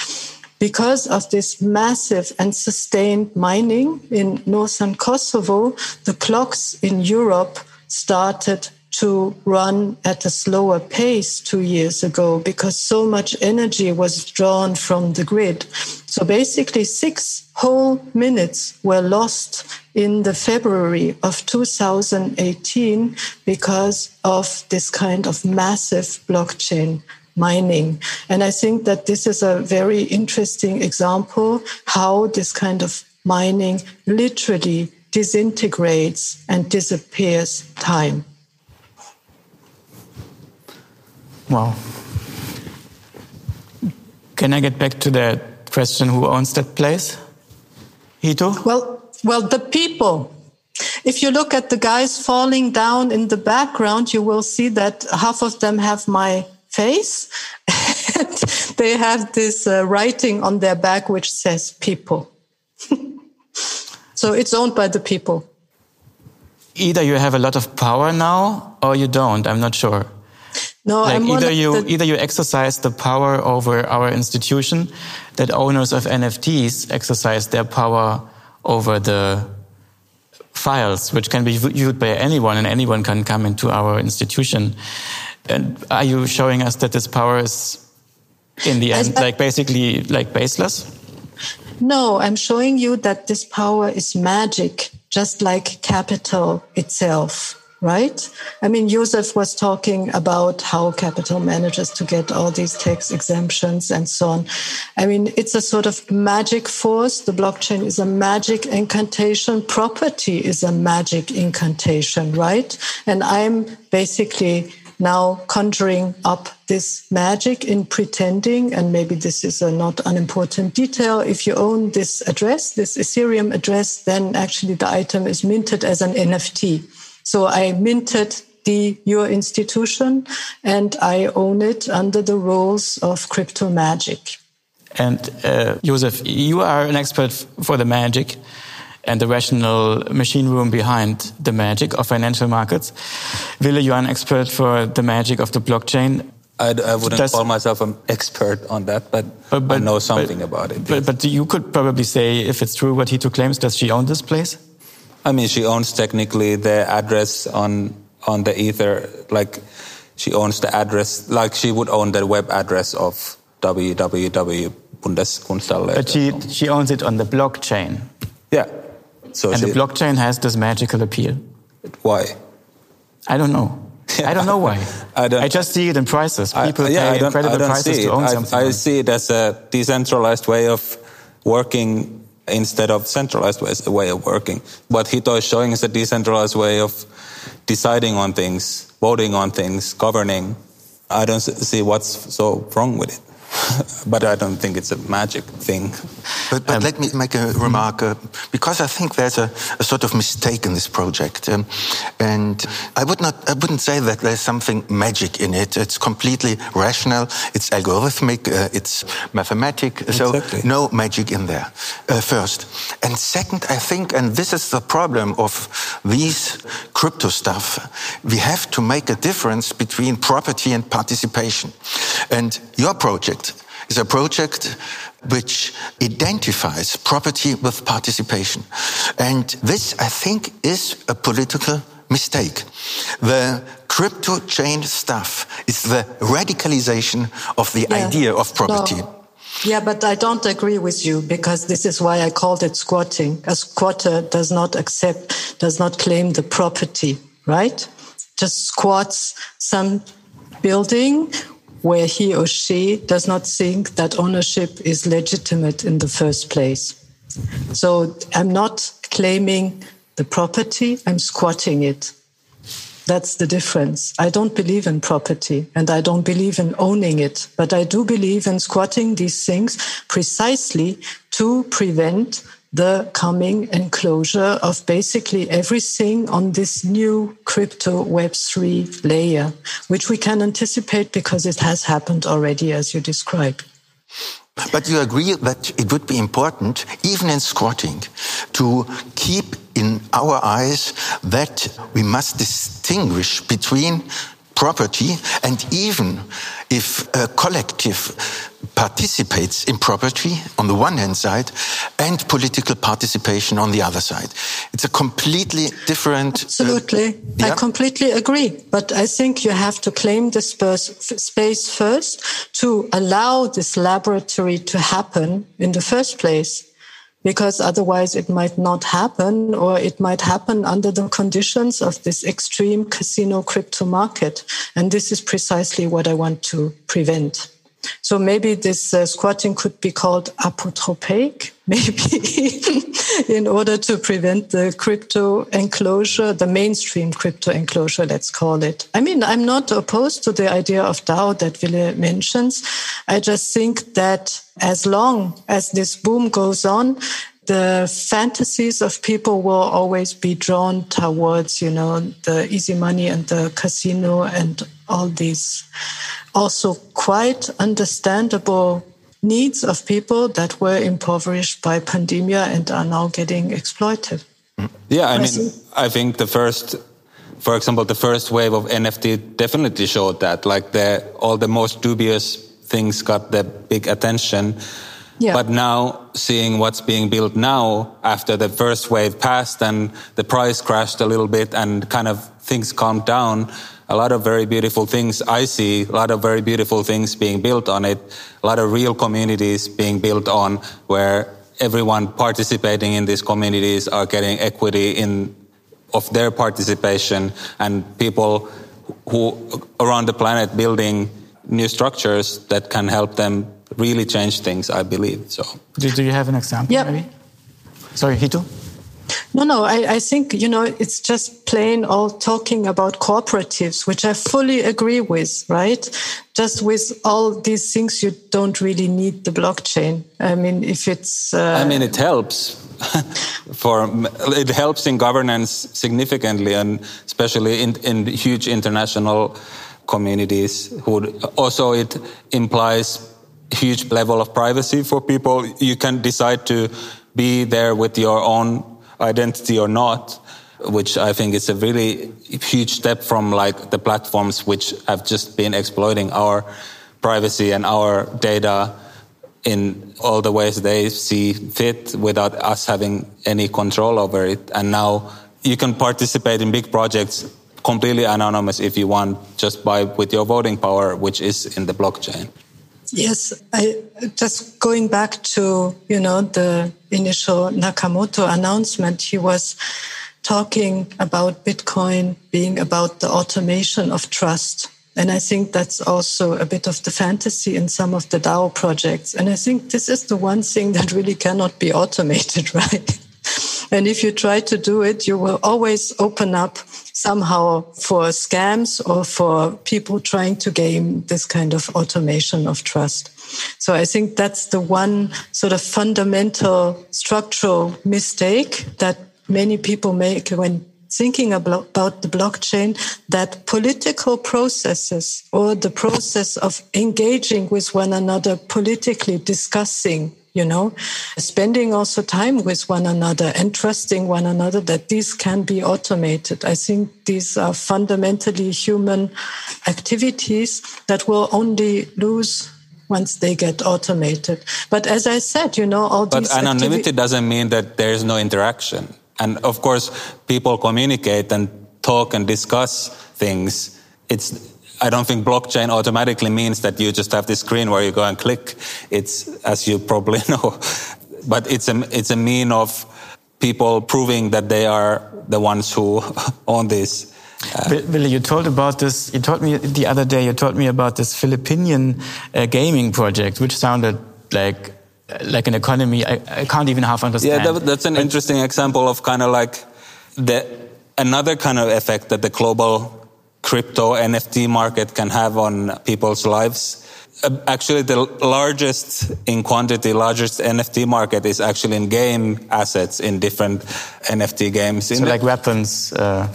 because of this massive and sustained mining in northern Kosovo, the clocks in Europe started to run at a slower pace two years ago because so much energy was drawn from the grid. So basically, six whole minutes were lost in the February of 2018 because of this kind of massive blockchain mining. And I think that this is a very interesting example how this kind of mining literally disintegrates and disappears time. Wow. Can I get back to the question who owns that place? Hito? Well, well, the people. If you look at the guys falling down in the background, you will see that half of them have my face. <laughs> they have this uh, writing on their back which says people. <laughs> so it's owned by the people. Either you have a lot of power now or you don't. I'm not sure. No, like I'm either you the... either you exercise the power over our institution that owners of NFTs exercise their power over the files, which can be viewed by anyone, and anyone can come into our institution. And are you showing us that this power is, in the end, like basically like baseless? No, I'm showing you that this power is magic, just like capital itself right? I mean, Joseph was talking about how capital manages to get all these tax exemptions and so on. I mean, it's a sort of magic force. The blockchain is a magic incantation. Property is a magic incantation, right? And I'm basically now conjuring up this magic in pretending, and maybe this is a not unimportant detail. If you own this address, this Ethereum address, then actually the item is minted as an NFT. So I minted the your institution and I own it under the rules of crypto magic. And uh, Joseph, you are an expert for the magic and the rational machine room behind the magic of financial markets. Ville, you are an expert for the magic of the blockchain. I, I wouldn't Does, call myself an expert on that, but, but, but I know something but, about it. But, but you could probably say, if it's true what Hito claims, does she own this place? I mean, she owns technically the address on on the ether. Like she owns the address, like she would own the web address of www. But she she owns it on the blockchain. Yeah. So and she, the blockchain has this magical appeal. Why? I don't know. I don't know why. <laughs> I, don't, I just see it in prices. People I, yeah, pay incredible prices to own I, something. I see it as a decentralized way of working instead of centralized ways, way of working. What Hito is showing is a decentralized way of deciding on things, voting on things, governing. I don't see what's so wrong with it. <laughs> but I don't think it's a magic thing. But, but um, let me make a remark, uh, because I think there's a, a, sort of mistake in this project, um, and I would not, I wouldn't say that there's something magic in it. It's completely rational. It's algorithmic. Uh, it's mathematic. Exactly. So no magic in there. Uh, first, and second, I think, and this is the problem of these crypto stuff. We have to make a difference between property and participation. And your project is a project which identifies property with participation. And this, I think, is a political mistake. The crypto chain stuff is the radicalization of the yeah. idea of property. No. Yeah, but I don't agree with you because this is why I called it squatting. A squatter does not accept, does not claim the property, right? just squats some building where he or she does not think that ownership is legitimate in the first place. So I'm not claiming the property, I'm squatting it. That's the difference. I don't believe in property and I don't believe in owning it, but I do believe in squatting these things precisely to prevent the coming enclosure of basically everything on this new crypto Web3 layer, which we can anticipate because it has happened already, as you describe. But you agree that it would be important, even in squatting, to keep in our eyes that we must distinguish between property and even if a collective participates in property on the one hand side and political participation on the other side. It's a completely different. Uh, Absolutely. Uh, yeah. I completely agree. But I think you have to claim the space first to allow this laboratory to happen in the first place because otherwise it might not happen or it might happen under the conditions of this extreme casino crypto market. And this is precisely what I want to prevent. So maybe this uh, squatting could be called apotropaic, <laughs> maybe in order to prevent the crypto enclosure, the mainstream crypto enclosure, let's call it. I mean, I'm not opposed to the idea of DAO that Ville mentions. I just think that as long as this boom goes on, the fantasies of people will always be drawn towards, you know, the easy money and the casino and all these also quite understandable needs of people that were impoverished by pandemia and are now getting exploited. Yeah, I mean, I think the first, for example, the first wave of NFT definitely showed that, like the all the most dubious things got the big attention. Yeah. But now seeing what's being built now after the first wave passed and the price crashed a little bit and kind of things calmed down, a lot of very beautiful things I see, a lot of very beautiful things being built on it, a lot of real communities being built on where everyone participating in these communities are getting equity in of their participation and people who around the planet building new structures that can help them really change things, I believe. So, do, do you have an example? Yeah. Maybe? Sorry, Hito. No, no, I, I, think, you know, it's just plain all talking about cooperatives, which I fully agree with, right? Just with all these things, you don't really need the blockchain. I mean, if it's. Uh, I mean, it helps. <laughs> for it helps in governance significantly and especially in, in huge international communities who also it implies huge level of privacy for people. You can decide to be there with your own identity or not, which I think is a really huge step from like the platforms which have just been exploiting our privacy and our data in all the ways they see fit without us having any control over it. And now you can participate in big projects completely anonymous if you want, just by with your voting power, which is in the blockchain. Yes, I just going back to you know the initial Nakamoto announcement. He was talking about Bitcoin being about the automation of trust. And I think that's also a bit of the fantasy in some of the DAO projects. And I think this is the one thing that really cannot be automated, <laughs> right? And if you try to do it, you will always open up somehow for scams or for people trying to game this kind of automation of trust. So I think that's the one sort of fundamental structural mistake that many people make when thinking about, the blockchain that political processes or the process of engaging with one another politically discussing you know, spending also time with one another and trusting one another that these can be automated. I think these are fundamentally human activities that will only lose once they get automated. But as I said, you know, all but these. But anonymity doesn't mean that there is no interaction. And of course, people communicate and talk and discuss things. It's I don't think blockchain automatically means that you just have this screen where you go and click. It's, as you probably <laughs> know, but it's a, it's a mean of people proving that they are the ones who <laughs> own this Uh, Ville, you told about this. You told me the other day. You told me about this Philippine uh, gaming project, which sounded like like an economy. I, I can't even half understand. Yeah, that, that's an interesting example of kind of like the another kind of effect that the global crypto NFT market can have on people's lives. Uh, actually, the largest in quantity, largest NFT market is actually in game assets in different NFT games. So, like weapons, uh,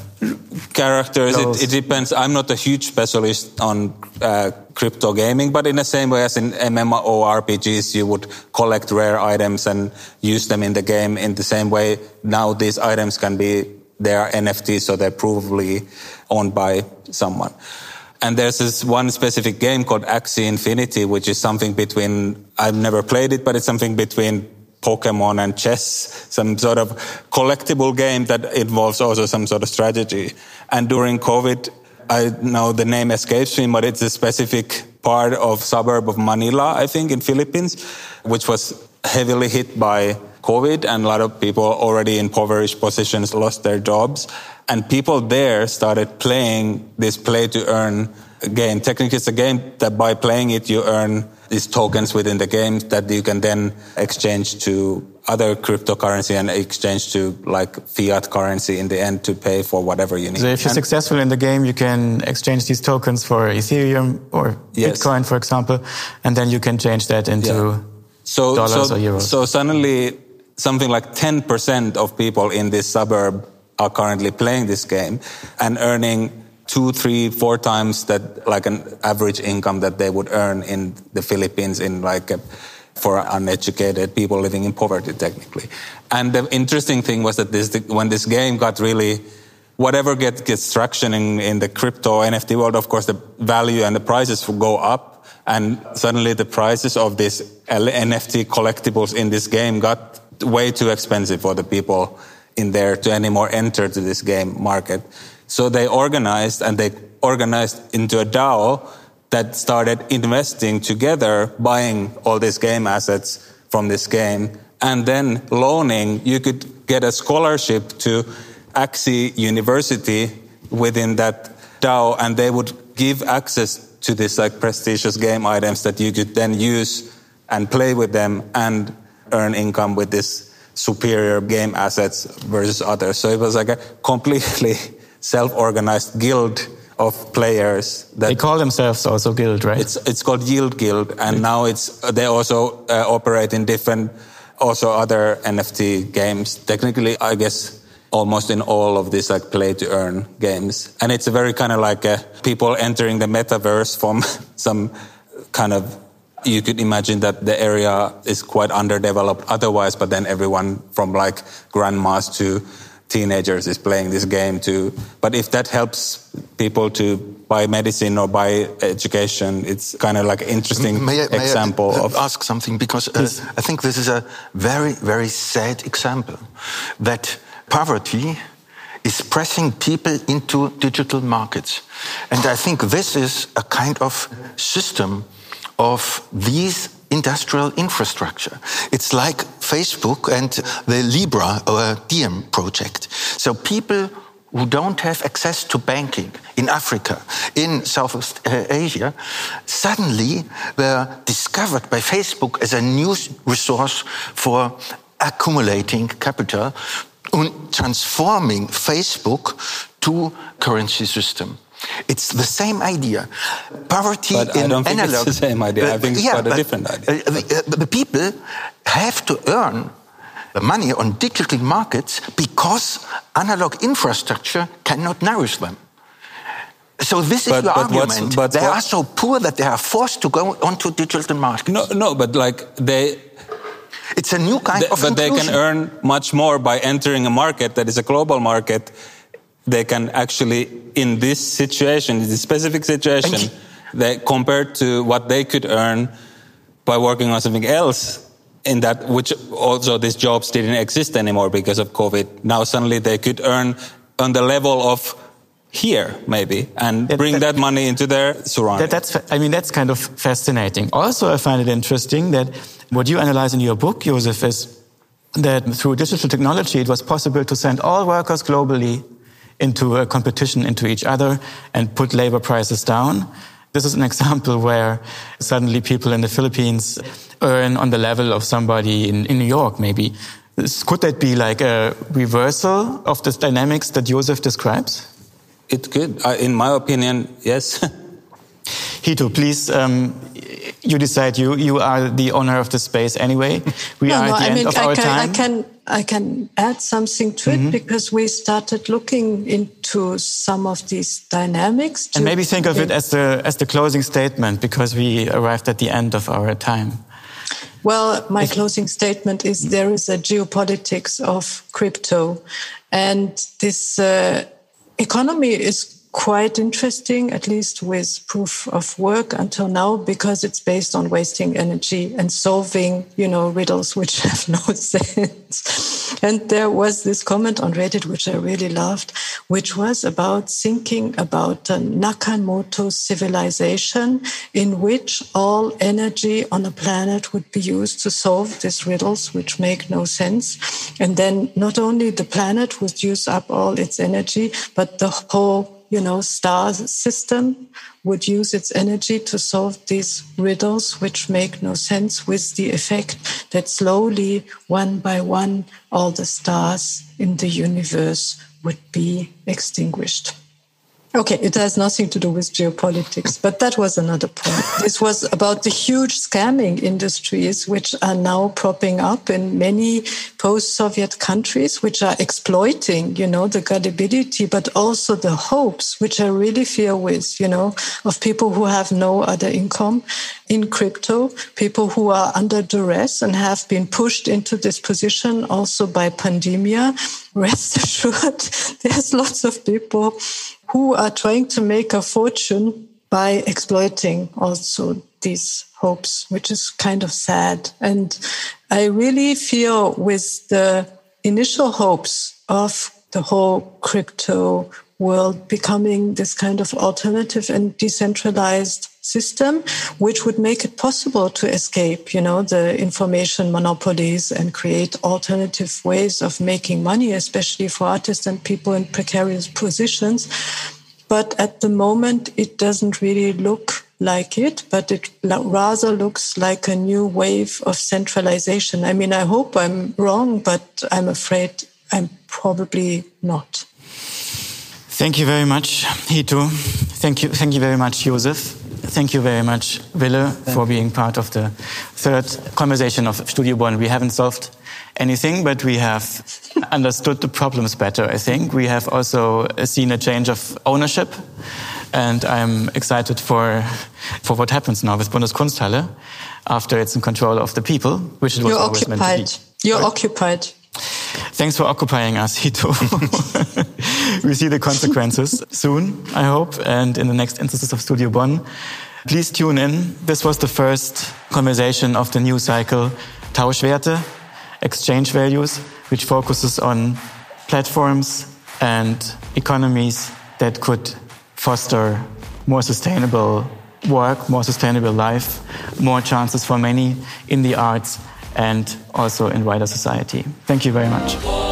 characters. It, it, depends. I'm not a huge specialist on uh, crypto gaming, but in the same way as in MMORPGs, you would collect rare items and use them in the game. In the same way, now these items can be they are NFTs, so they're provably owned by someone. And there's this one specific game called Axie Infinity, which is something between, I've never played it, but it's something between Pokemon and chess, some sort of collectible game that involves also some sort of strategy. And during COVID, I know the name escapes me, but it's a specific part of suburb of Manila, I think, in Philippines, which was heavily hit by COVID and a lot of people already in impoverished positions lost their jobs. And people there started playing this play to earn game. Technically, it's a game that by playing it, you earn these tokens within the game that you can then exchange to other cryptocurrency and exchange to like fiat currency in the end to pay for whatever you need. So if you're and successful in the game, you can exchange these tokens for Ethereum or yes. Bitcoin, for example, and then you can change that into yeah. so, dollars so, or euros. So suddenly something like 10% of people in this suburb are currently playing this game and earning two, three, four times that like an average income that they would earn in the Philippines in like a, for uneducated people living in poverty technically. And the interesting thing was that this, when this game got really, whatever gets, gets traction in, in the crypto NFT world, of course the value and the prices will go up. And suddenly the prices of these NFT collectibles in this game got way too expensive for the people in there to anymore enter to this game market. So they organized and they organized into a DAO that started investing together, buying all these game assets from this game and then loaning. You could get a scholarship to Axie University within that DAO and they would give access to these like prestigious game items that you could then use and play with them and earn income with this superior game assets versus others. So it was like a completely <laughs> self-organized guild of players. That they call themselves also guild, right? It's it's called Yield Guild, and now it's they also uh, operate in different, also other NFT games. Technically, I guess almost in all of these like play to earn games, and it's a very kind of like a, people entering the metaverse from <laughs> some kind of you could imagine that the area is quite underdeveloped otherwise, but then everyone from like grandmas to teenagers is playing this game too. But if that helps people to buy medicine or buy education, it's kind of like an interesting may I, may example I of. Ask something because uh, I think this is a very, very sad example that poverty is pressing people into digital markets. And I think this is a kind of system of these industrial infrastructure. It's like Facebook and the Libra or Diem project. So people who don't have access to banking in Africa, in Southeast uh, Asia, suddenly were discovered by Facebook as a new resource for accumulating capital and transforming Facebook to currency system. It's the same idea. Poverty but in I don't think analog. It's the same idea. I think it's yeah, quite a different idea. Uh, the, uh, the people have to earn the money on digital markets because analog infrastructure cannot nourish them. So this is your but argument. But they what? are so poor that they are forced to go onto digital markets. No, no, but like they. It's a new kind they, of. But inclusion. they can earn much more by entering a market that is a global market they can actually, in this situation, in this specific situation, they, compared to what they could earn by working on something else, in that which also these jobs didn't exist anymore because of COVID. Now suddenly they could earn on the level of here maybe and that, bring that, that, money into their surroundings. That, that's I mean that's kind of fascinating. Also, I find it interesting that what you analyze in your book, Josef, is that through digital technology it was possible to send all workers globally into a competition into each other and put labor prices down. This is an <laughs> example where suddenly people in the Philippines earn on the level of somebody in, in New York, maybe. Could that be like a reversal of the dynamics that Joseph describes? It could. In my opinion, yes. <laughs> Hito, please, um, you decide. You you are the owner of the space anyway. We no, are no, at the I end mean, of I our can, time. I can I can add something to it because we started looking into some of these dynamics. and maybe think of it as the as the closing statement because we arrived at the end of our time. Well, my closing statement is there is a geopolitics of crypto, and this uh, economy is quite interesting, at least with proof of work until now, because it's based on wasting energy and solving, you know, riddles which <laughs> have no sense. And there was this comment on Reddit, which I really loved, which was about thinking about a Nakamoto civilization in which all energy on the planet would be used to solve these riddles, which make no sense. And then not only the planet would use up all its energy, but the whole you know, star system would use its energy to solve these riddles, which make no sense, with the effect that slowly, one by one, all the stars in the universe would be extinguished. Okay, it has nothing to do with geopolitics, but that was another point. this was about the huge scamming industries which are now propping up in many post-Soviet countries, which are exploiting, you know, the gullibility, but also the hopes, which I really fear with, you know, of people who have no other income in crypto, people who are under duress and have been pushed into this position also by pandemia. Rest <laughs> assured, there's lots of people who are trying to make a fortune by exploiting also these hopes, which is kind of sad. And I really feel with the initial hopes of the whole crypto world becoming this kind of alternative and decentralized system, which would make it possible to escape, you know, the information monopolies and create alternative ways of making money, especially for artists and people in precarious positions. But at the moment, it doesn't really look like it, but it rather looks like a new wave of centralization. I mean, I hope I'm wrong, but I'm afraid I'm probably not. Thank you very much, Hito. Thank you, thank you very much, Joseph. Thank you very much, Ville, for being part of the third conversation of Studio Bonn. We haven't solved anything, but we have <laughs> understood the problems better, I think. We have also seen a change of ownership, and I'm excited for, for what happens now with Bundeskunsthalle after it's in control of the people, which it was You're always occupied. meant to be. You're Sorry? occupied. Thanks for occupying us, Hito. <laughs> we see the consequences soon, I hope, and in the next instances of Studio Bonn. Please tune in. This was the first conversation of the new cycle, Tauschwerte, exchange values, which focuses on platforms and economies that could foster more sustainable work, more sustainable life, more chances for many in the arts and also in wider society. Thank you very much.